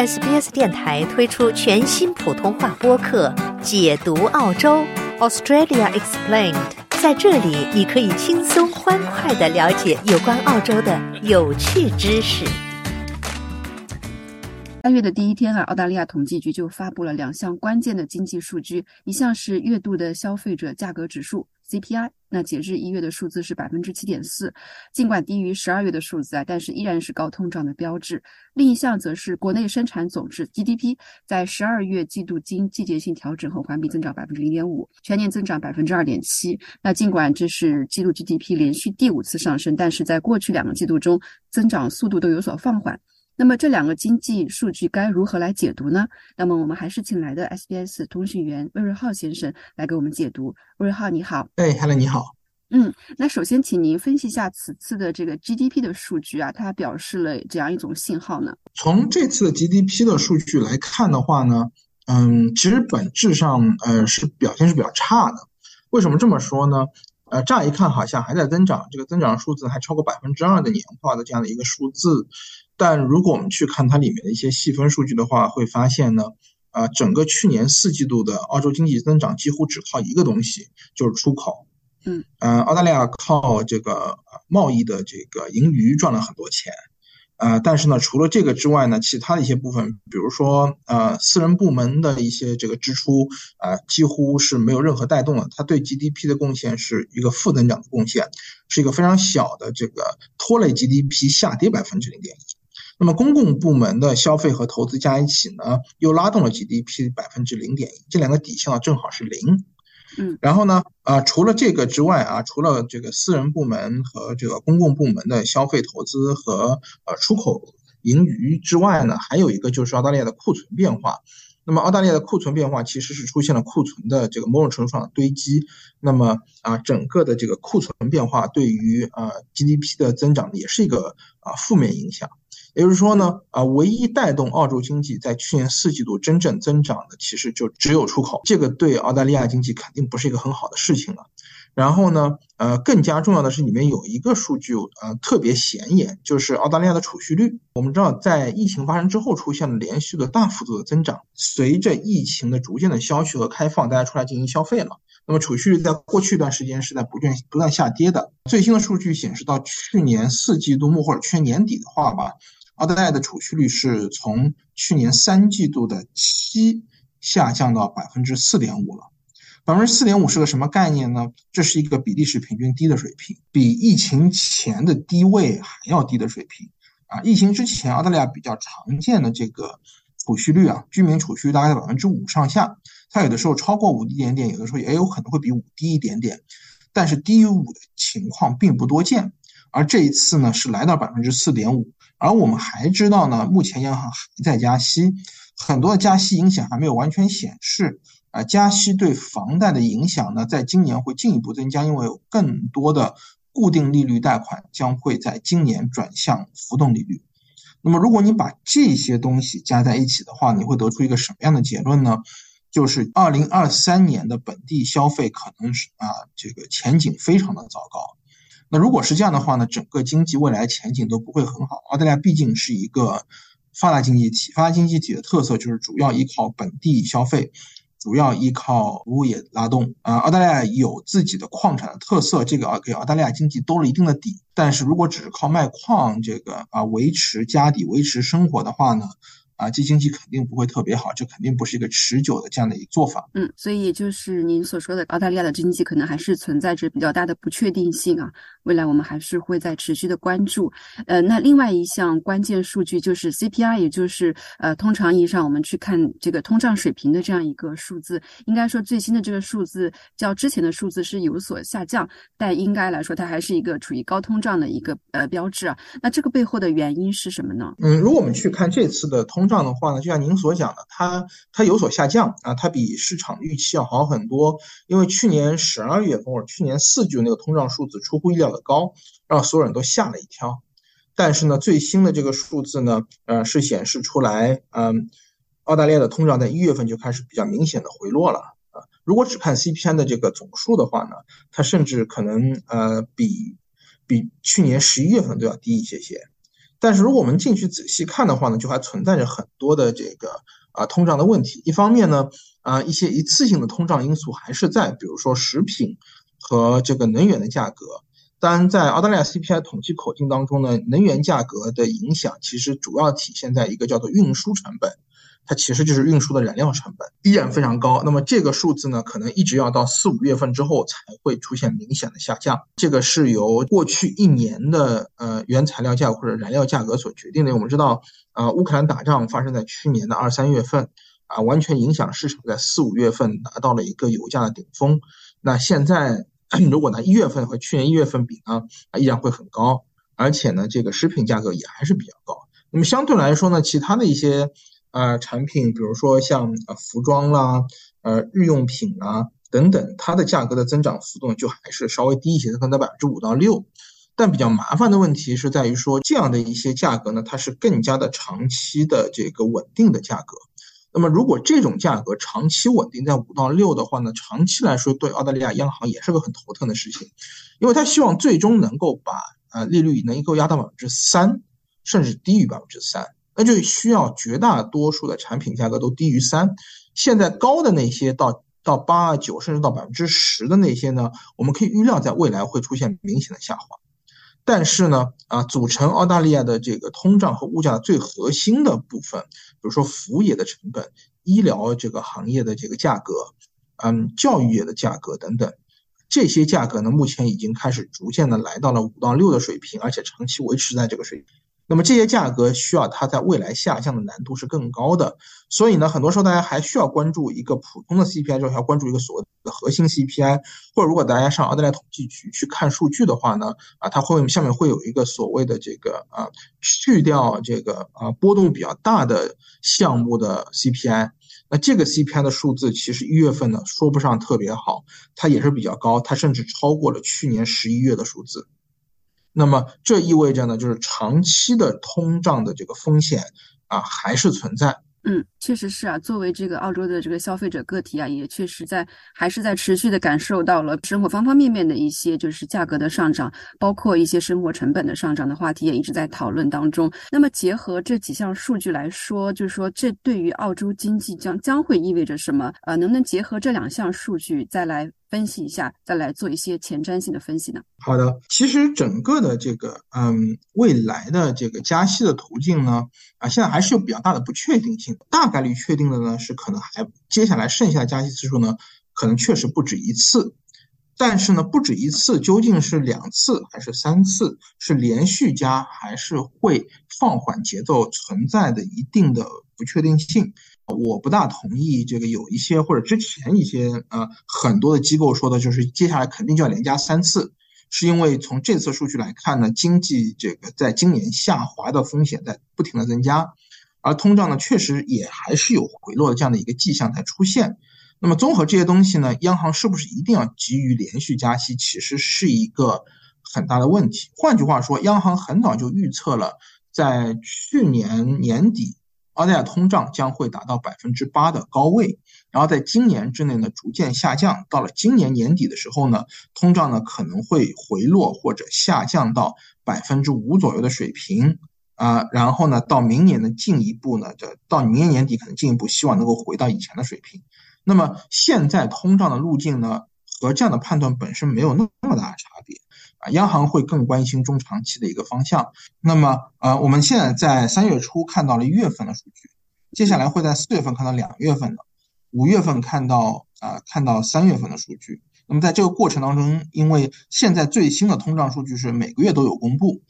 SBS 电台推出全新普通话播客《解读澳洲 Australia Explained》。在这里，你可以轻松欢快的了解有关澳洲的有趣知识。三月的第一天啊，澳大利亚统计局就发布了两项关键的经济数据，一项是月度的消费者价格指数 CPI，那截至一月的数字是百分之七点四，尽管低于十二月的数字啊，但是依然是高通胀的标志。另一项则是国内生产总值 GDP，在十二月季度经季节性调整后环比增长百分之零点五，全年增长百分之二点七。那尽管这是季度 GDP 连续第五次上升，但是在过去两个季度中，增长速度都有所放缓。那么这两个经济数据该如何来解读呢？那么我们还是请来的 SBS 通讯员魏瑞浩先生来给我们解读。魏瑞浩，你好。哎，Hello，你好。嗯，那首先请您分析一下此次的这个 GDP 的数据啊，它表示了怎样一种信号呢？从这次的 GDP 的数据来看的话呢，嗯，其实本质上呃是表现是比较差的。为什么这么说呢？呃，乍一看好像还在增长，这个增长数字还超过百分之二的年化的这样的一个数字。但如果我们去看它里面的一些细分数据的话，会发现呢，啊，整个去年四季度的澳洲经济增长几乎只靠一个东西，就是出口。嗯，呃，澳大利亚靠这个贸易的这个盈余赚了很多钱。呃，但是呢，除了这个之外呢，其他的一些部分，比如说呃，私人部门的一些这个支出，呃，几乎是没有任何带动的。它对 GDP 的贡献是一个负增长的贡献，是一个非常小的这个拖累 GDP 下跌百分之零点一。那么公共部门的消费和投资加一起呢，又拉动了 GDP 百分之零点一，这两个底线呢正好是零。嗯，然后呢，啊，除了这个之外啊，除了这个私人部门和这个公共部门的消费、投资和呃出口盈余之外呢，还有一个就是澳大利亚的库存变化。那么澳大利亚的库存变化其实是出现了库存的这个某种程度上的堆积。那么啊，整个的这个库存变化对于啊 GDP 的增长也是一个啊负面影响。也就是说呢，啊，唯一带动澳洲经济在去年四季度真正增长的，其实就只有出口，这个对澳大利亚经济肯定不是一个很好的事情了。然后呢，呃，更加重要的是里面有一个数据，呃，特别显眼，就是澳大利亚的储蓄率。我们知道，在疫情发生之后，出现了连续的大幅度的增长。随着疫情的逐渐的消去和开放，大家出来进行消费了。那么储蓄率在过去一段时间是在不断不断下跌的。最新的数据显示，到去年四季度末或者去年年底的话吧。澳大利亚的储蓄率是从去年三季度的七下降到百分之四点五了。百分之四点五是个什么概念呢？这是一个比历史平均低的水平，比疫情前的低位还要低的水平。啊，疫情之前澳大利亚比较常见的这个储蓄率啊，居民储蓄大概在百分之五上下，它有的时候超过五一点点，有的时候也有可能会比五低一点点，但是低于五的情况并不多见。而这一次呢，是来到百分之四点五。而我们还知道呢，目前央行还在加息，很多的加息影响还没有完全显示。啊，加息对房贷的影响呢，在今年会进一步增加，因为有更多的固定利率贷款将会在今年转向浮动利率。那么，如果你把这些东西加在一起的话，你会得出一个什么样的结论呢？就是二零二三年的本地消费可能是啊，这个前景非常的糟糕。那如果是这样的话呢，整个经济未来前景都不会很好。澳大利亚毕竟是一个发达经济体，发达经济体的特色就是主要依靠本地消费，主要依靠服务业拉动。啊，澳大利亚有自己的矿产的特色，这个啊给澳大利亚经济兜了一定的底。但是如果只是靠卖矿这个啊维持家底、维持生活的话呢？啊，这经济肯定不会特别好，这肯定不是一个持久的这样的一个做法。嗯，所以也就是您所说的，澳大利亚的经济可能还是存在着比较大的不确定性啊。未来我们还是会在持续的关注。呃，那另外一项关键数据就是 CPI，也就是呃，通常意义上我们去看这个通胀水平的这样一个数字。应该说最新的这个数字较之前的数字是有所下降，但应该来说它还是一个处于高通胀的一个呃标志啊。那这个背后的原因是什么呢？嗯，如果我们去看这次的通胀的话呢，就像您所讲的，它它有所下降啊，它比市场预期要好很多。因为去年十二月份或者去年四季度那个通胀数字出乎意料的高，让所有人都吓了一跳。但是呢，最新的这个数字呢，呃，是显示出来，嗯，澳大利亚的通胀在一月份就开始比较明显的回落了啊。如果只看 CPI 的这个总数的话呢，它甚至可能呃比比去年十一月份都要低一些些。但是如果我们进去仔细看的话呢，就还存在着很多的这个啊通胀的问题。一方面呢，啊一些一次性的通胀因素还是在，比如说食品和这个能源的价格。当然，在澳大利亚 CPI 统计口径当中呢，能源价格的影响其实主要体现在一个叫做运输成本。它其实就是运输的燃料成本依然非常高，那么这个数字呢，可能一直要到四五月份之后才会出现明显的下降。这个是由过去一年的呃原材料价或者燃料价格所决定的。我们知道，啊，乌克兰打仗发生在去年的二三月份，啊，完全影响市场在四五月份达到了一个油价的顶峰。那现在如果拿一月份和去年一月份比呢，啊，依然会很高，而且呢，这个食品价格也还是比较高。那么相对来说呢，其他的一些。啊，产品比如说像呃服装啦，呃日用品啊等等，它的价格的增长幅度就还是稍微低一些，可能在百分之五到六。但比较麻烦的问题是在于说，这样的一些价格呢，它是更加的长期的这个稳定的价格。那么如果这种价格长期稳定在五到六的话呢，长期来说对澳大利亚央行也是个很头疼的事情，因为他希望最终能够把呃利率能够压到百分之三，甚至低于百分之三。那就需要绝大多数的产品价格都低于三，现在高的那些到到八九甚至到百分之十的那些呢，我们可以预料在未来会出现明显的下滑。但是呢，啊，组成澳大利亚的这个通胀和物价最核心的部分，比如说服务业的成本、医疗这个行业的这个价格，嗯，教育业的价格等等，这些价格呢，目前已经开始逐渐的来到了五到六的水平，而且长期维持在这个水平。那么这些价格需要它在未来下降的难度是更高的，所以呢，很多时候大家还需要关注一个普通的 CPI，之后要关注一个所谓的核心 CPI，或者如果大家上澳大利亚统计局去看数据的话呢，啊，它会下面会有一个所谓的这个啊，去掉这个啊波动比较大的项目的 CPI，那这个 CPI 的数字其实一月份呢说不上特别好，它也是比较高，它甚至超过了去年十一月的数字。那么这意味着呢，就是长期的通胀的这个风险啊还是存在。嗯，确实是啊。作为这个澳洲的这个消费者个体啊，也确实在还是在持续的感受到了生活方方面面的一些就是价格的上涨，包括一些生活成本的上涨的话题也一直在讨论当中。那么结合这几项数据来说，就是说这对于澳洲经济将将会意味着什么？呃，能不能结合这两项数据再来？分析一下，再来做一些前瞻性的分析呢？好的，其实整个的这个嗯未来的这个加息的途径呢，啊现在还是有比较大的不确定性。大概率确定的呢是可能还接下来剩下的加息次数呢，可能确实不止一次。但是呢，不止一次究竟是两次还是三次，是连续加还是会放缓节奏，存在的一定的不确定性。我不大同意这个有一些或者之前一些呃很多的机构说的，就是接下来肯定就要连加三次，是因为从这次数据来看呢，经济这个在今年下滑的风险在不停的增加，而通胀呢确实也还是有回落的这样的一个迹象在出现。那么综合这些东西呢，央行是不是一定要急于连续加息，其实是一个很大的问题。换句话说，央行很早就预测了，在去年年底。澳大利亚通胀将会达到百分之八的高位，然后在今年之内呢逐渐下降，到了今年年底的时候呢，通胀呢可能会回落或者下降到百分之五左右的水平啊，然后呢到明年的进一步呢，这到明年年底可能进一步希望能够回到以前的水平。那么现在通胀的路径呢和这样的判断本身没有那么大的差别。啊，央行会更关心中长期的一个方向。那么，呃，我们现在在三月初看到了一月份的数据，接下来会在四月份看到两月份的，五月份看到啊，看到三月份的数据。那么在这个过程当中，因为现在最新的通胀数据是每个月都有公布，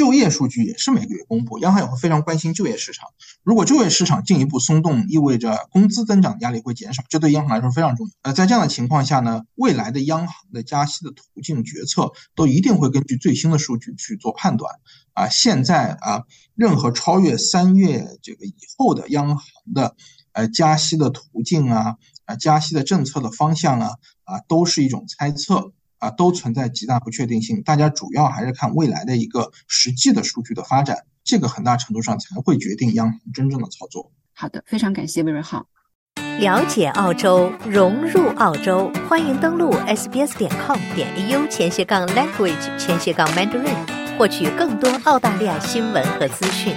就业数据也是每个月公布，央行也会非常关心就业市场。如果就业市场进一步松动，意味着工资增长压力会减少，这对央行来说非常重要。呃，在这样的情况下呢，未来的央行的加息的途径决策都一定会根据最新的数据去做判断。啊，现在啊，任何超越三月这个以后的央行的呃加息的途径啊。啊加息的政策的方向啊，啊，都是一种猜测啊，都存在极大不确定性。大家主要还是看未来的一个实际的数据的发展，这个很大程度上才会决定央行真正的操作。好的，非常感谢魏瑞浩。了解澳洲，融入澳洲，欢迎登录 sbs 点 com 点 au 前斜杠 language 前斜杠 mandarin。获取更多澳大利亚新闻和资讯。